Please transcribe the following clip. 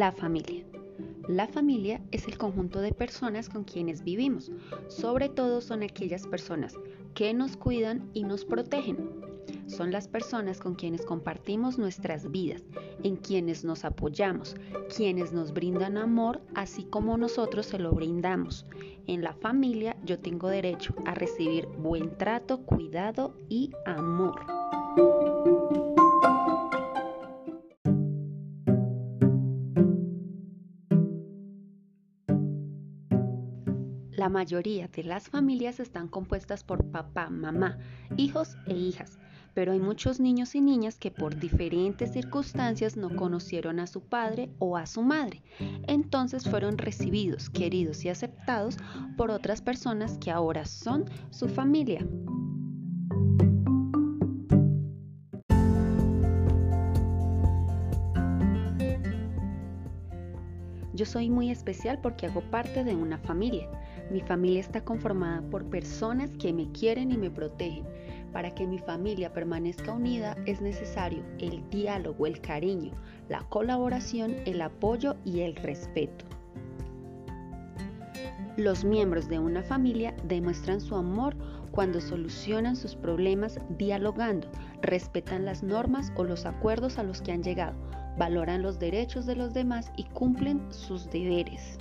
La familia. La familia es el conjunto de personas con quienes vivimos. Sobre todo son aquellas personas que nos cuidan y nos protegen. Son las personas con quienes compartimos nuestras vidas, en quienes nos apoyamos, quienes nos brindan amor, así como nosotros se lo brindamos. En la familia yo tengo derecho a recibir buen trato, cuidado y amor. La mayoría de las familias están compuestas por papá, mamá, hijos e hijas, pero hay muchos niños y niñas que por diferentes circunstancias no conocieron a su padre o a su madre. Entonces fueron recibidos, queridos y aceptados por otras personas que ahora son su familia. Yo soy muy especial porque hago parte de una familia. Mi familia está conformada por personas que me quieren y me protegen. Para que mi familia permanezca unida es necesario el diálogo, el cariño, la colaboración, el apoyo y el respeto. Los miembros de una familia demuestran su amor cuando solucionan sus problemas dialogando, respetan las normas o los acuerdos a los que han llegado, valoran los derechos de los demás y cumplen sus deberes.